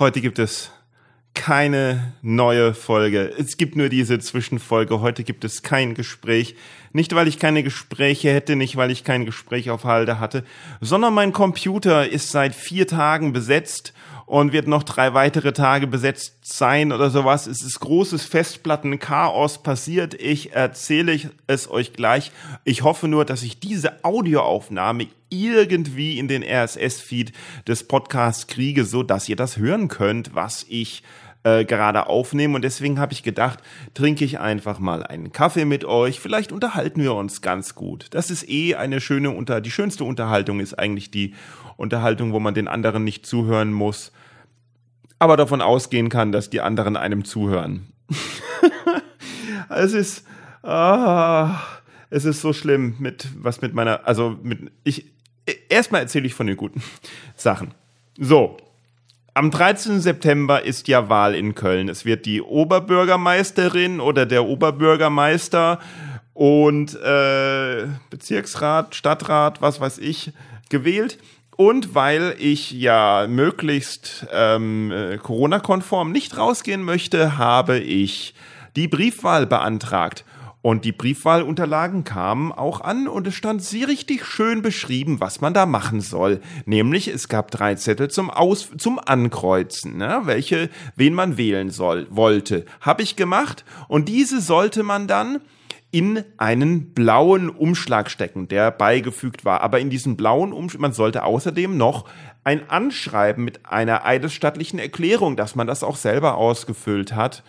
Heute gibt es keine neue Folge. Es gibt nur diese Zwischenfolge. Heute gibt es kein Gespräch. Nicht, weil ich keine Gespräche hätte, nicht, weil ich kein Gespräch auf Halde hatte, sondern mein Computer ist seit vier Tagen besetzt und wird noch drei weitere Tage besetzt sein oder sowas. Es ist großes Festplattenchaos passiert. Ich erzähle es euch gleich. Ich hoffe nur, dass ich diese Audioaufnahme irgendwie in den RSS-Feed des Podcasts kriege, so dass ihr das hören könnt, was ich äh, gerade aufnehme. Und deswegen habe ich gedacht, trinke ich einfach mal einen Kaffee mit euch. Vielleicht unterhalten wir uns ganz gut. Das ist eh eine schöne Unter, die schönste Unterhaltung ist eigentlich die Unterhaltung, wo man den anderen nicht zuhören muss aber davon ausgehen kann, dass die anderen einem zuhören. es ist, ah, es ist so schlimm mit, was mit meiner, also mit, ich, erstmal erzähle ich von den guten Sachen. So. Am 13. September ist ja Wahl in Köln. Es wird die Oberbürgermeisterin oder der Oberbürgermeister und äh, Bezirksrat, Stadtrat, was weiß ich, gewählt. Und weil ich ja möglichst ähm, äh, Corona-konform nicht rausgehen möchte, habe ich die Briefwahl beantragt. Und die Briefwahlunterlagen kamen auch an und es stand sehr richtig schön beschrieben, was man da machen soll. Nämlich es gab drei Zettel zum Aus zum Ankreuzen, ne? welche wen man wählen soll wollte. Habe ich gemacht und diese sollte man dann in einen blauen Umschlag stecken, der beigefügt war. Aber in diesem blauen Umschlag, man sollte außerdem noch ein Anschreiben mit einer eidesstattlichen Erklärung, dass man das auch selber ausgefüllt hat,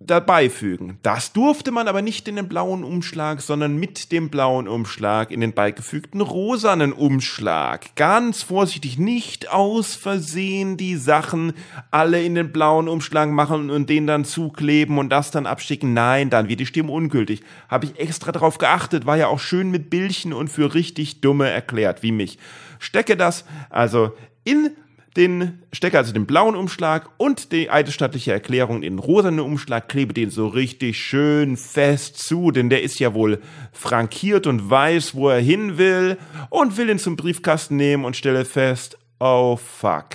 dabei fügen. Das durfte man aber nicht in den blauen Umschlag, sondern mit dem blauen Umschlag in den beigefügten rosanen Umschlag. Ganz vorsichtig, nicht aus Versehen die Sachen alle in den blauen Umschlag machen und den dann zukleben und das dann abschicken. Nein, dann wird die Stimme ungültig. Habe ich extra drauf geachtet, war ja auch schön mit Bildchen und für richtig dumme erklärt, wie mich. Stecke das also in den Stecker, also den blauen Umschlag und die eidesstattliche Erklärung in rosanen Umschlag, klebe den so richtig schön fest zu, denn der ist ja wohl frankiert und weiß, wo er hin will und will ihn zum Briefkasten nehmen und stelle fest, oh fuck.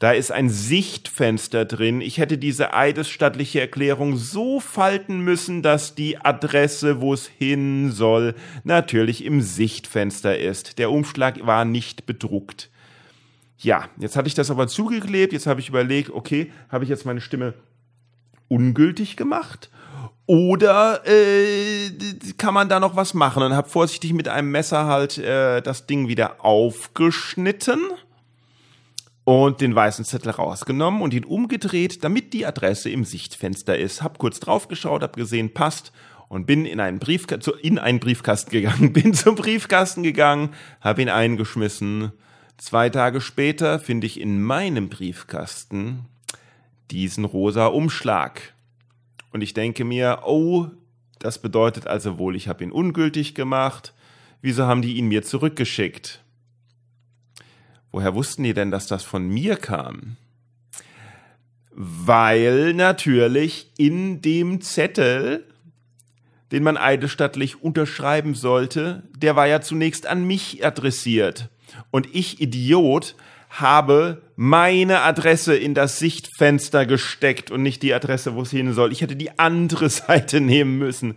Da ist ein Sichtfenster drin. Ich hätte diese eidesstattliche Erklärung so falten müssen, dass die Adresse, wo es hin soll, natürlich im Sichtfenster ist. Der Umschlag war nicht bedruckt. Ja, jetzt hatte ich das aber zugeklebt, jetzt habe ich überlegt, okay, habe ich jetzt meine Stimme ungültig gemacht? Oder äh, kann man da noch was machen? Und habe vorsichtig mit einem Messer halt äh, das Ding wieder aufgeschnitten und den weißen Zettel rausgenommen und ihn umgedreht, damit die Adresse im Sichtfenster ist. Hab kurz draufgeschaut, hab gesehen, passt und bin in einen, Briefka in einen Briefkasten gegangen, bin zum Briefkasten gegangen, hab ihn eingeschmissen Zwei Tage später finde ich in meinem Briefkasten diesen rosa Umschlag. Und ich denke mir, oh, das bedeutet also wohl, ich habe ihn ungültig gemacht. Wieso haben die ihn mir zurückgeschickt? Woher wussten die denn, dass das von mir kam? Weil natürlich in dem Zettel, den man eidesstattlich unterschreiben sollte, der war ja zunächst an mich adressiert. Und ich, Idiot, habe meine Adresse in das Sichtfenster gesteckt und nicht die Adresse, wo es hin soll. Ich hätte die andere Seite nehmen müssen.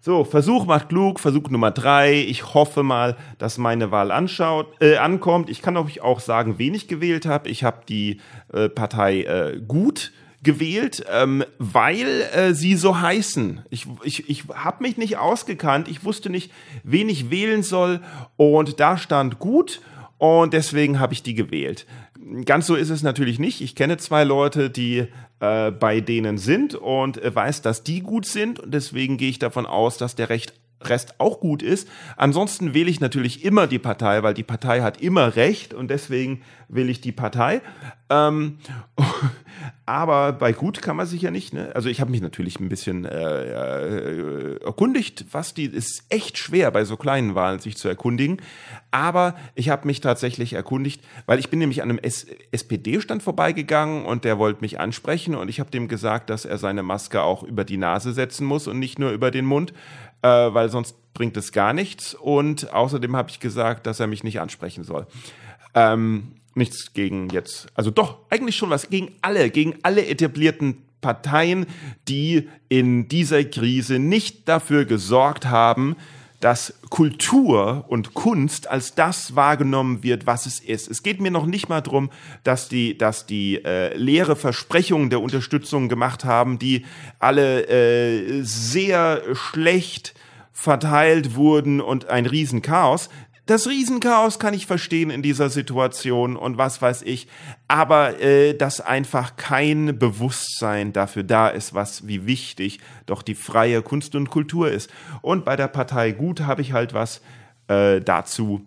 So, Versuch macht klug, Versuch Nummer drei. Ich hoffe mal, dass meine Wahl anschaut, äh, ankommt. Ich kann euch auch sagen, wen ich gewählt habe. Ich habe die äh, Partei äh, gut gewählt, ähm, weil äh, sie so heißen. Ich, ich, ich habe mich nicht ausgekannt. Ich wusste nicht, wen ich wählen soll. Und da stand gut und deswegen habe ich die gewählt. Ganz so ist es natürlich nicht. Ich kenne zwei Leute, die äh, bei denen sind und äh, weiß, dass die gut sind und deswegen gehe ich davon aus, dass der recht Rest auch gut ist. Ansonsten wähle ich natürlich immer die Partei, weil die Partei hat immer Recht und deswegen wähle ich die Partei. Ähm, aber bei gut kann man sich ja nicht. Ne? Also ich habe mich natürlich ein bisschen äh, äh, erkundigt, was die ist echt schwer bei so kleinen Wahlen sich zu erkundigen. Aber ich habe mich tatsächlich erkundigt, weil ich bin nämlich an einem SPD-Stand vorbeigegangen und der wollte mich ansprechen und ich habe dem gesagt, dass er seine Maske auch über die Nase setzen muss und nicht nur über den Mund äh, weil sonst bringt es gar nichts. Und außerdem habe ich gesagt, dass er mich nicht ansprechen soll. Ähm, nichts gegen jetzt, also doch, eigentlich schon was gegen alle, gegen alle etablierten Parteien, die in dieser Krise nicht dafür gesorgt haben, dass Kultur und Kunst als das wahrgenommen wird, was es ist. Es geht mir noch nicht mal darum, dass die, dass die äh, leere Versprechungen der Unterstützung gemacht haben, die alle äh, sehr schlecht verteilt wurden und ein Riesenchaos das Riesenchaos kann ich verstehen in dieser Situation und was weiß ich, aber äh, dass einfach kein Bewusstsein dafür da ist, was wie wichtig doch die freie Kunst und Kultur ist. Und bei der Partei Gut habe ich halt was äh, dazu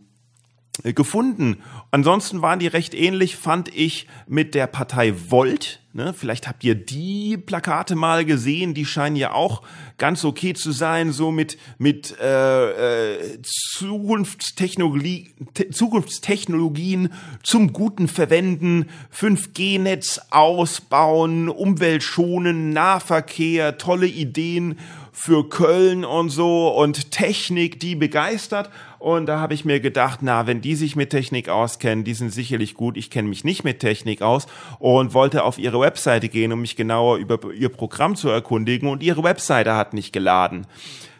gefunden. Ansonsten waren die recht ähnlich, fand ich, mit der Partei Volt. Ne? Vielleicht habt ihr die Plakate mal gesehen, die scheinen ja auch ganz okay zu sein, so mit, mit äh, äh, Zukunftstechnologie, Zukunftstechnologien zum guten Verwenden, 5G-Netz ausbauen, Umwelt schonen, Nahverkehr, tolle Ideen für Köln und so und Technik, die begeistert. Und da habe ich mir gedacht, na, wenn die sich mit Technik auskennen, die sind sicherlich gut. Ich kenne mich nicht mit Technik aus und wollte auf ihre Webseite gehen, um mich genauer über ihr Programm zu erkundigen. Und ihre Webseite hat nicht geladen.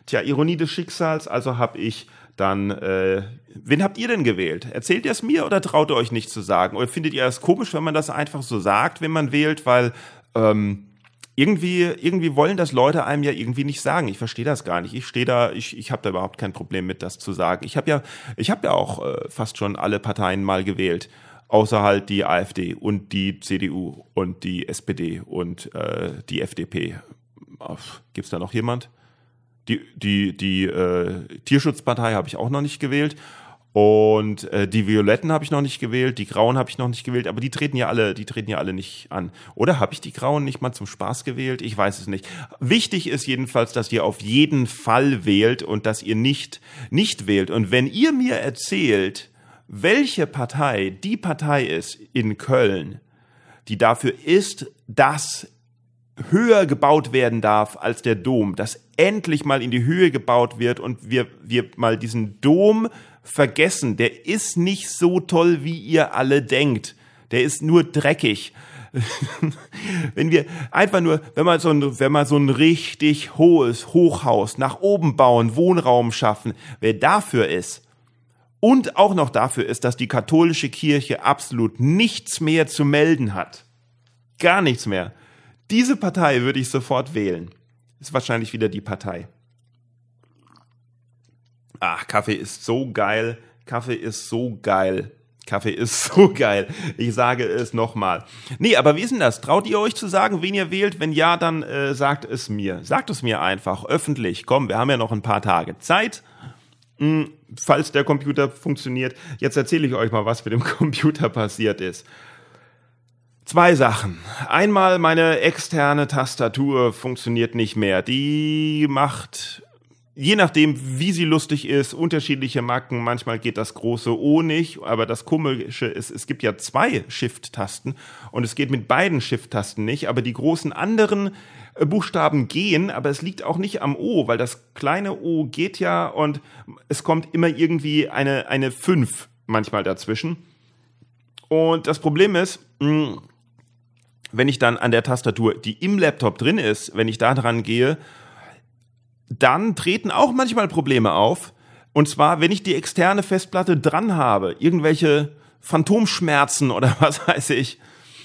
Tja, Ironie des Schicksals, also habe ich dann, äh, wen habt ihr denn gewählt? Erzählt ihr es mir oder traut ihr euch nicht zu sagen? Oder findet ihr es komisch, wenn man das einfach so sagt, wenn man wählt, weil ähm, irgendwie, irgendwie wollen das Leute einem ja irgendwie nicht sagen. Ich verstehe das gar nicht. Ich stehe da, ich, ich habe da überhaupt kein Problem mit, das zu sagen. Ich habe ja, ich habe ja auch äh, fast schon alle Parteien mal gewählt, außer halt die AfD und die CDU und die SPD und äh, die FDP. Gibt's da noch jemand? Die, die, die äh, Tierschutzpartei habe ich auch noch nicht gewählt. Und äh, die Violetten habe ich noch nicht gewählt, die Grauen habe ich noch nicht gewählt, aber die treten ja alle, die treten ja alle nicht an. Oder habe ich die Grauen nicht mal zum Spaß gewählt? Ich weiß es nicht. Wichtig ist jedenfalls, dass ihr auf jeden Fall wählt und dass ihr nicht nicht wählt. Und wenn ihr mir erzählt, welche Partei die Partei ist in Köln, die dafür ist, dass höher gebaut werden darf als der Dom, dass endlich mal in die Höhe gebaut wird und wir, wir mal diesen Dom vergessen. Der ist nicht so toll, wie ihr alle denkt. Der ist nur dreckig. wenn wir einfach nur, wenn man so ein, wenn man so ein richtig hohes Hochhaus nach oben bauen, Wohnraum schaffen, wer dafür ist und auch noch dafür ist, dass die katholische Kirche absolut nichts mehr zu melden hat, gar nichts mehr. Diese Partei würde ich sofort wählen. Ist wahrscheinlich wieder die Partei. Ach, Kaffee ist so geil. Kaffee ist so geil. Kaffee ist so geil. Ich sage es nochmal. Nee, aber wie ist denn das? Traut ihr euch zu sagen, wen ihr wählt? Wenn ja, dann äh, sagt es mir. Sagt es mir einfach öffentlich. Komm, wir haben ja noch ein paar Tage Zeit. Hm, falls der Computer funktioniert. Jetzt erzähle ich euch mal, was mit dem Computer passiert ist. Zwei Sachen. Einmal meine externe Tastatur funktioniert nicht mehr. Die macht je nachdem, wie sie lustig ist, unterschiedliche Macken. Manchmal geht das große O nicht, aber das Komische ist, es gibt ja zwei Shift-Tasten und es geht mit beiden Shift-Tasten nicht, aber die großen anderen äh, Buchstaben gehen, aber es liegt auch nicht am O, weil das kleine O geht ja und es kommt immer irgendwie eine, eine 5 manchmal dazwischen. Und das Problem ist, hm, wenn ich dann an der Tastatur, die im Laptop drin ist, wenn ich da dran gehe, dann treten auch manchmal Probleme auf. Und zwar, wenn ich die externe Festplatte dran habe, irgendwelche Phantomschmerzen oder was weiß ich.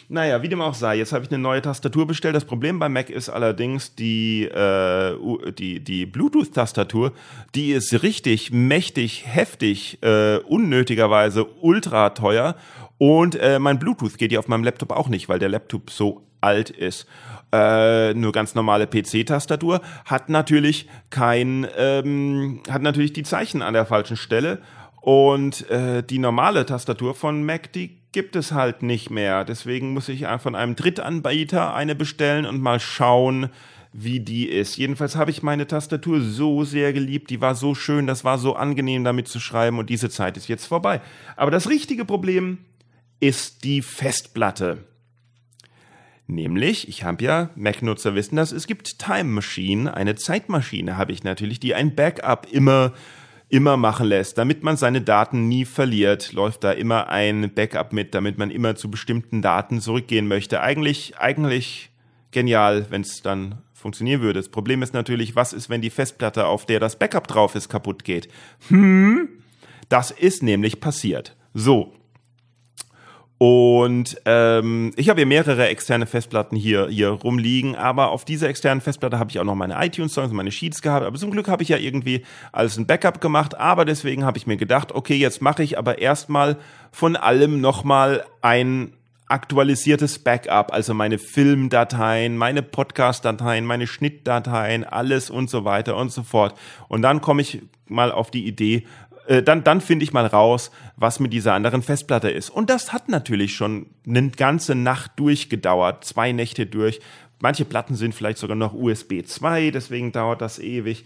Naja, wie dem auch sei, jetzt habe ich eine neue Tastatur bestellt. Das Problem bei Mac ist allerdings die, äh, die, die Bluetooth-Tastatur, die ist richtig mächtig, heftig, äh, unnötigerweise ultra teuer Und äh, mein Bluetooth geht ja auf meinem Laptop auch nicht, weil der Laptop so alt ist. Äh, nur ganz normale PC-Tastatur hat natürlich kein, ähm, hat natürlich die Zeichen an der falschen Stelle und äh, die normale Tastatur von Mac, die gibt es halt nicht mehr. Deswegen muss ich von einem Drittanbieter eine bestellen und mal schauen, wie die ist. Jedenfalls habe ich meine Tastatur so sehr geliebt, die war so schön, das war so angenehm damit zu schreiben und diese Zeit ist jetzt vorbei. Aber das richtige Problem ist die Festplatte. Nämlich, ich habe ja, Mac-Nutzer wissen das, es gibt Time Machine, eine Zeitmaschine habe ich natürlich, die ein Backup immer immer machen lässt, damit man seine Daten nie verliert, läuft da immer ein Backup mit, damit man immer zu bestimmten Daten zurückgehen möchte. Eigentlich, eigentlich genial, wenn es dann funktionieren würde. Das Problem ist natürlich, was ist, wenn die Festplatte, auf der das Backup drauf ist, kaputt geht? Hm, das ist nämlich passiert. So, und ähm, ich habe hier mehrere externe Festplatten hier, hier rumliegen, aber auf dieser externen Festplatte habe ich auch noch meine iTunes-Songs meine Sheets gehabt. Aber zum Glück habe ich ja irgendwie alles ein Backup gemacht. Aber deswegen habe ich mir gedacht, okay, jetzt mache ich aber erstmal von allem nochmal ein aktualisiertes Backup, also meine Filmdateien, meine Podcast-Dateien, meine Schnittdateien, alles und so weiter und so fort. Und dann komme ich mal auf die Idee, äh, dann, dann finde ich mal raus, was mit dieser anderen Festplatte ist. Und das hat natürlich schon eine ganze Nacht durchgedauert, zwei Nächte durch. Manche Platten sind vielleicht sogar noch USB 2, deswegen dauert das ewig.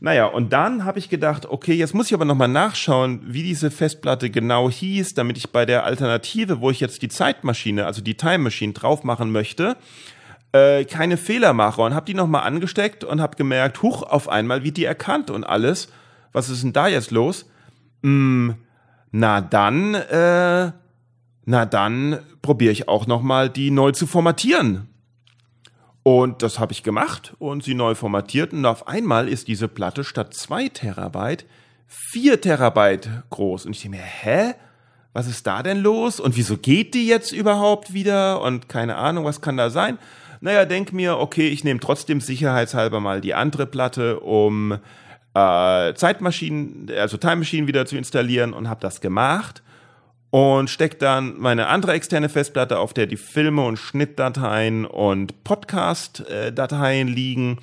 Naja, und dann habe ich gedacht, okay, jetzt muss ich aber nochmal nachschauen, wie diese Festplatte genau hieß, damit ich bei der Alternative, wo ich jetzt die Zeitmaschine, also die Time Machine drauf machen möchte, äh, keine Fehler mache. Und habe die nochmal angesteckt und habe gemerkt, huch, auf einmal wie die erkannt und alles. Was ist denn da jetzt los? Mm, na dann, äh, na dann probiere ich auch noch mal die neu zu formatieren. Und das habe ich gemacht und sie neu formatiert und auf einmal ist diese Platte statt zwei Terabyte vier Terabyte groß. Und ich denke mir, hä? Was ist da denn los? Und wieso geht die jetzt überhaupt wieder? Und keine Ahnung, was kann da sein? Naja, denk mir, okay, ich nehme trotzdem sicherheitshalber mal die andere Platte, um äh, Zeitmaschinen, also Time Machine wieder zu installieren und habe das gemacht und stecke dann meine andere externe Festplatte, auf der die Filme und Schnittdateien und Podcast-Dateien liegen,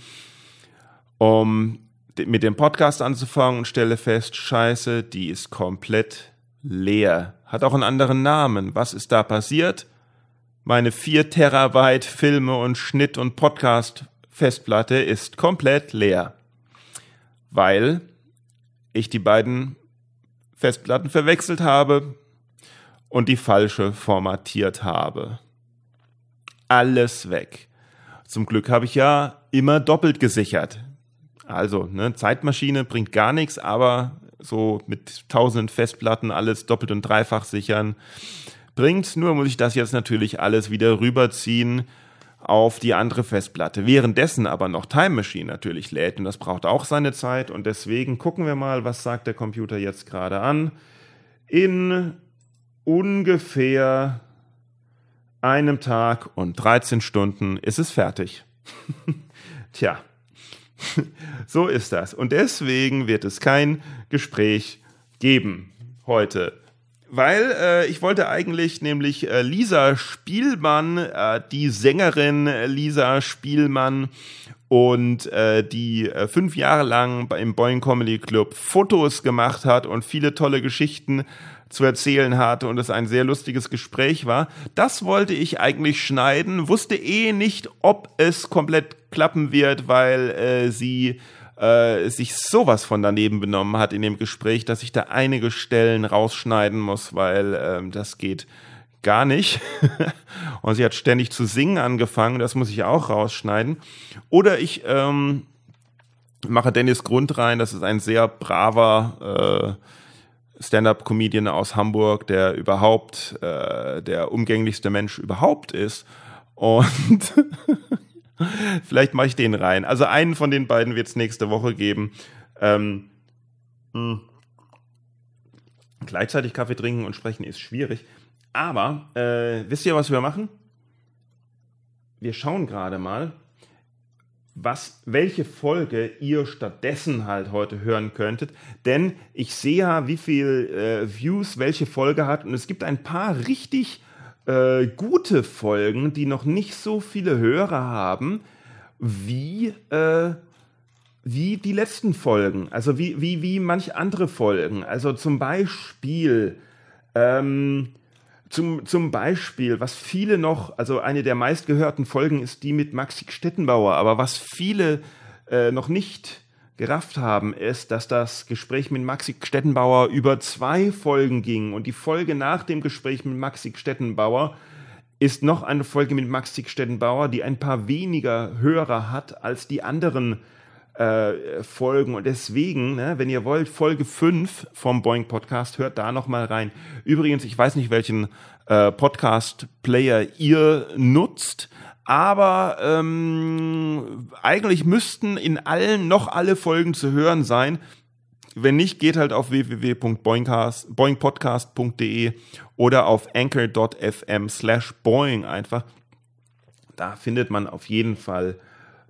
um mit dem Podcast anzufangen und stelle fest, scheiße, die ist komplett leer. Hat auch einen anderen Namen. Was ist da passiert? Meine 4 Terabyte Filme und Schnitt und Podcast Festplatte ist komplett leer weil ich die beiden Festplatten verwechselt habe und die falsche formatiert habe. Alles weg. Zum Glück habe ich ja immer doppelt gesichert. Also, ne, Zeitmaschine bringt gar nichts, aber so mit tausend Festplatten alles doppelt und dreifach sichern bringt. Nur muss ich das jetzt natürlich alles wieder rüberziehen auf die andere Festplatte. Währenddessen aber noch Time Machine natürlich lädt und das braucht auch seine Zeit und deswegen gucken wir mal, was sagt der Computer jetzt gerade an. In ungefähr einem Tag und 13 Stunden ist es fertig. Tja, so ist das. Und deswegen wird es kein Gespräch geben heute weil äh, ich wollte eigentlich nämlich äh, Lisa Spielmann, äh, die Sängerin Lisa Spielmann und äh, die äh, fünf Jahre lang im Boeing Comedy Club Fotos gemacht hat und viele tolle Geschichten zu erzählen hatte und es ein sehr lustiges Gespräch war. Das wollte ich eigentlich schneiden, wusste eh nicht, ob es komplett klappen wird, weil äh, sie äh, sich sowas von daneben benommen hat in dem Gespräch, dass ich da einige Stellen rausschneiden muss, weil ähm, das geht gar nicht. und sie hat ständig zu singen angefangen, das muss ich auch rausschneiden. Oder ich ähm, mache Dennis Grund rein, das ist ein sehr braver äh, Stand-up-Comedian aus Hamburg, der überhaupt äh, der umgänglichste Mensch überhaupt ist. Und Vielleicht mache ich den rein. Also einen von den beiden wird es nächste Woche geben. Ähm, hm. Gleichzeitig Kaffee trinken und sprechen ist schwierig. Aber äh, wisst ihr, was wir machen? Wir schauen gerade mal. was, welche Folge ihr stattdessen halt heute hören könntet. Denn ich sehe ja, wie viel äh, Views welche Folge hat. Und es gibt ein paar richtig äh, gute Folgen, die noch nicht so viele Hörer haben, wie, äh, wie die letzten Folgen. Also wie, wie, wie manche andere Folgen. Also zum Beispiel. Ähm, zum, zum Beispiel, was viele noch, also eine der meistgehörten Folgen ist die mit Maxi Stettenbauer, aber was viele äh, noch nicht gerafft haben, ist, dass das Gespräch mit Maxi Stettenbauer über zwei Folgen ging und die Folge nach dem Gespräch mit Maxi Stettenbauer ist noch eine Folge mit Maxi Stettenbauer, die ein paar weniger Hörer hat als die anderen äh, Folgen. Und deswegen, ne, wenn ihr wollt, Folge 5 vom Boeing Podcast, hört da nochmal rein. Übrigens, ich weiß nicht, welchen äh, Podcast-Player ihr nutzt. Aber ähm, eigentlich müssten in allen noch alle Folgen zu hören sein. Wenn nicht, geht halt auf www.boingpodcast.de oder auf anchor.fm slash boing einfach. Da findet man auf jeden Fall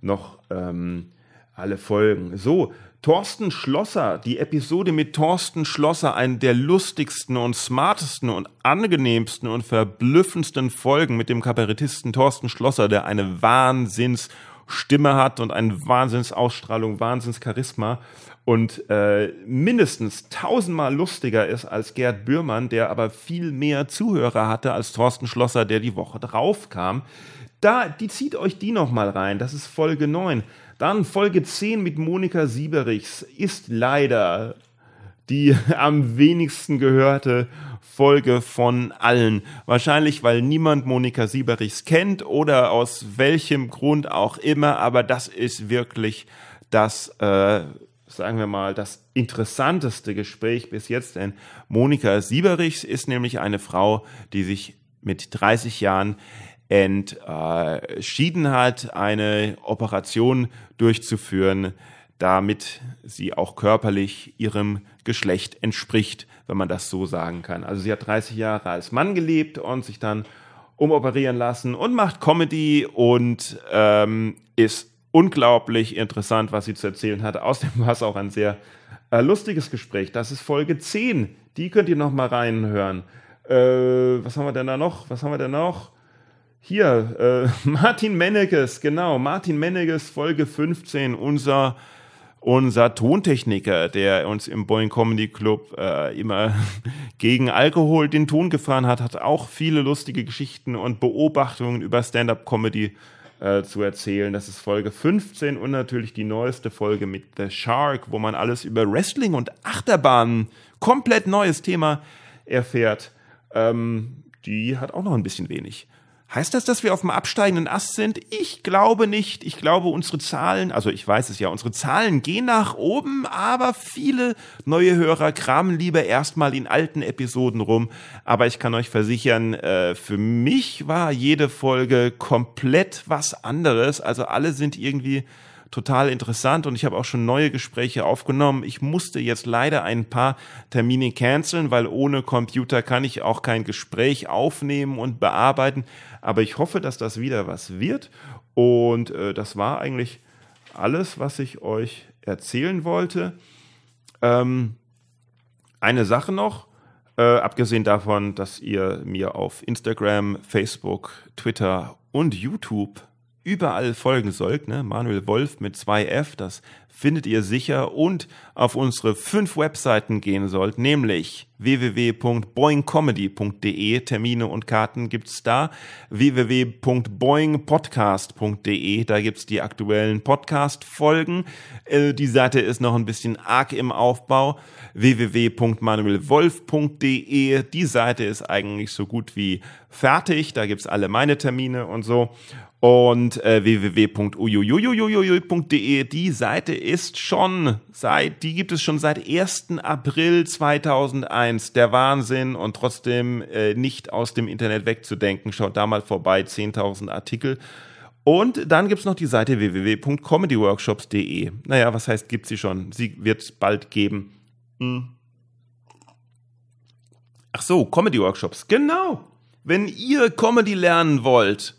noch ähm, alle Folgen. So, Thorsten Schlosser, die Episode mit Thorsten Schlosser, einen der lustigsten und smartesten und angenehmsten und verblüffendsten Folgen mit dem Kabarettisten Thorsten Schlosser, der eine Wahnsinnsstimme hat und eine Wahnsinnsausstrahlung, Wahnsinnscharisma und äh, mindestens tausendmal lustiger ist als Gerd Bührmann, der aber viel mehr Zuhörer hatte als Thorsten Schlosser, der die Woche drauf kam. Da, die zieht euch die nochmal rein. Das ist Folge 9. Dann Folge 10 mit Monika Sieberichs ist leider die am wenigsten gehörte Folge von allen. Wahrscheinlich, weil niemand Monika Sieberichs kennt oder aus welchem Grund auch immer, aber das ist wirklich das, äh, sagen wir mal, das interessanteste Gespräch bis jetzt, denn Monika Sieberichs ist nämlich eine Frau, die sich mit 30 Jahren entschieden hat, eine Operation durchzuführen, damit sie auch körperlich ihrem Geschlecht entspricht, wenn man das so sagen kann. Also sie hat 30 Jahre als Mann gelebt und sich dann umoperieren lassen und macht Comedy und ähm, ist unglaublich interessant, was sie zu erzählen hat. Außerdem war es auch ein sehr äh, lustiges Gespräch. Das ist Folge 10. Die könnt ihr noch mal reinhören. Äh, was haben wir denn da noch? Was haben wir denn noch? Hier, äh, Martin Menneges, genau, Martin Menneges, Folge 15, unser, unser Tontechniker, der uns im Boeing Comedy Club äh, immer gegen Alkohol den Ton gefahren hat, hat auch viele lustige Geschichten und Beobachtungen über Stand-up-Comedy äh, zu erzählen. Das ist Folge 15 und natürlich die neueste Folge mit The Shark, wo man alles über Wrestling und Achterbahnen, komplett neues Thema, erfährt. Ähm, die hat auch noch ein bisschen wenig. Heißt das, dass wir auf dem absteigenden Ast sind? Ich glaube nicht. Ich glaube, unsere Zahlen, also ich weiß es ja, unsere Zahlen gehen nach oben, aber viele neue Hörer kramen lieber erstmal in alten Episoden rum. Aber ich kann euch versichern, äh, für mich war jede Folge komplett was anderes. Also alle sind irgendwie total interessant und ich habe auch schon neue Gespräche aufgenommen. Ich musste jetzt leider ein paar Termine canceln, weil ohne Computer kann ich auch kein Gespräch aufnehmen und bearbeiten. Aber ich hoffe, dass das wieder was wird. Und äh, das war eigentlich alles, was ich euch erzählen wollte. Ähm, eine Sache noch, äh, abgesehen davon, dass ihr mir auf Instagram, Facebook, Twitter und YouTube überall folgen sollt. Ne? Manuel Wolf mit 2F, das findet ihr sicher und auf unsere fünf Webseiten gehen sollt, nämlich www.boingcomedy.de, Termine und Karten gibt's da, www.boingpodcast.de, da gibt's die aktuellen Podcast-Folgen. Äh, die Seite ist noch ein bisschen arg im Aufbau. www.manuelwolf.de, die Seite ist eigentlich so gut wie fertig, da gibt's alle meine Termine und so und äh, www.uyuyuyuyuy.de. Die Seite ist schon seit, die gibt es schon seit 1. April 2001. Der Wahnsinn und trotzdem äh, nicht aus dem Internet wegzudenken. Schaut da mal vorbei, 10.000 Artikel. Und dann gibt's noch die Seite www.comedyworkshops.de. Naja, was heißt, gibt sie schon? Sie wird bald geben. Hm. Ach so, Comedy Workshops. Genau. Wenn ihr Comedy lernen wollt,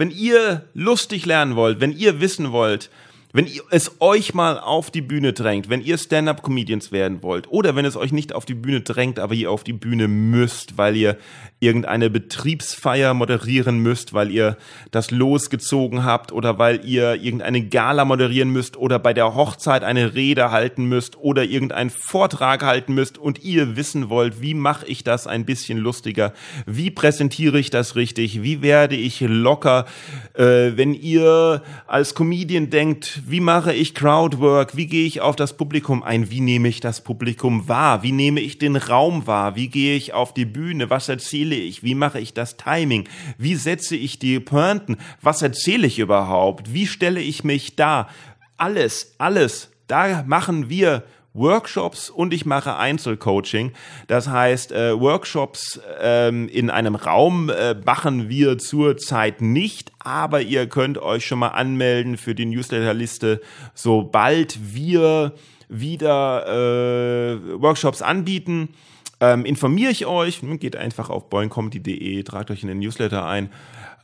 wenn ihr lustig lernen wollt, wenn ihr wissen wollt, wenn ihr es euch mal auf die Bühne drängt, wenn ihr Stand-up-Comedians werden wollt oder wenn es euch nicht auf die Bühne drängt, aber ihr auf die Bühne müsst, weil ihr irgendeine Betriebsfeier moderieren müsst, weil ihr das losgezogen habt oder weil ihr irgendeine Gala moderieren müsst oder bei der Hochzeit eine Rede halten müsst oder irgendeinen Vortrag halten müsst und ihr wissen wollt, wie mache ich das ein bisschen lustiger, wie präsentiere ich das richtig, wie werde ich locker, äh, wenn ihr als Comedian denkt, wie mache ich Crowdwork, wie gehe ich auf das Publikum ein, wie nehme ich das Publikum wahr, wie nehme ich den Raum wahr, wie gehe ich auf die Bühne, was erzähle ich, wie mache ich das Timing, wie setze ich die Pointen, was erzähle ich überhaupt, wie stelle ich mich da, alles, alles, da machen wir Workshops und ich mache Einzelcoaching. Das heißt, äh, Workshops ähm, in einem Raum äh, machen wir zurzeit nicht, aber ihr könnt euch schon mal anmelden für die Newsletterliste, sobald wir wieder äh, Workshops anbieten. Ähm, informiere ich euch, geht einfach auf boingcomedy.de, tragt euch in den Newsletter ein.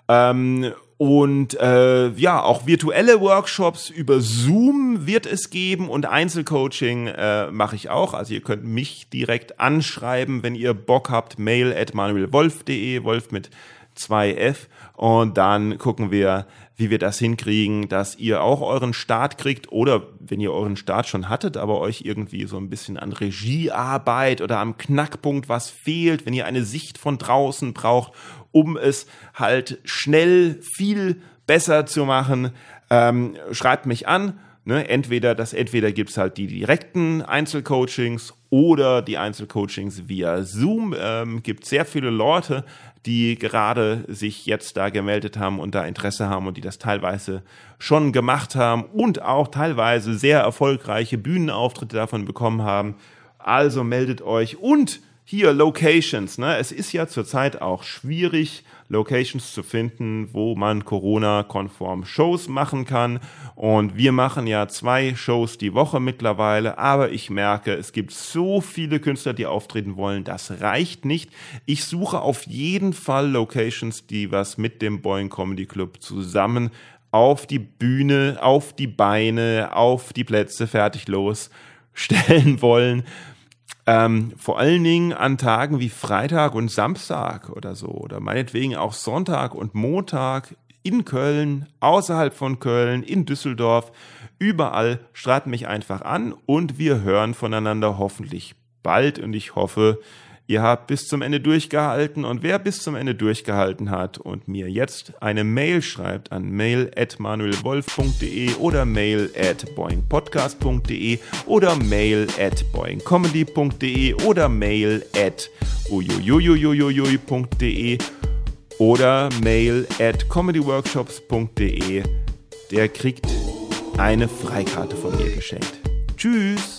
Ähm, und äh, ja, auch virtuelle Workshops über Zoom wird es geben und Einzelcoaching äh, mache ich auch. Also ihr könnt mich direkt anschreiben, wenn ihr Bock habt. Mail at manuelwolf.de, Wolf mit 2F. Und dann gucken wir, wie wir das hinkriegen, dass ihr auch euren Start kriegt oder wenn ihr euren Start schon hattet, aber euch irgendwie so ein bisschen an Regiearbeit oder am Knackpunkt was fehlt, wenn ihr eine Sicht von draußen braucht, um es halt schnell viel besser zu machen, ähm, schreibt mich an. Ne, entweder das entweder gibt's halt die direkten Einzelcoachings oder die Einzelcoachings via Zoom. Ähm, gibt sehr viele Leute, die gerade sich jetzt da gemeldet haben und da Interesse haben und die das teilweise schon gemacht haben und auch teilweise sehr erfolgreiche Bühnenauftritte davon bekommen haben. Also meldet euch und hier Locations. Ne? Es ist ja zurzeit auch schwierig, Locations zu finden, wo man Corona-konform Shows machen kann. Und wir machen ja zwei Shows die Woche mittlerweile, aber ich merke, es gibt so viele Künstler, die auftreten wollen, das reicht nicht. Ich suche auf jeden Fall Locations, die was mit dem Boeing Comedy Club zusammen auf die Bühne, auf die Beine, auf die Plätze fertig los stellen wollen. Ähm, vor allen Dingen an Tagen wie Freitag und Samstag oder so oder meinetwegen auch Sonntag und Montag in Köln, außerhalb von Köln, in Düsseldorf, überall streiten mich einfach an und wir hören voneinander hoffentlich bald. Und ich hoffe, Ihr habt bis zum Ende durchgehalten und wer bis zum Ende durchgehalten hat und mir jetzt eine Mail schreibt an mail at manuelwolf.de oder mail at boingpodcast.de oder mail at boingcomedy.de oder mail at uiuiuiuiui.de oder mail at comedyworkshops.de, der kriegt eine Freikarte von mir geschenkt. Tschüss!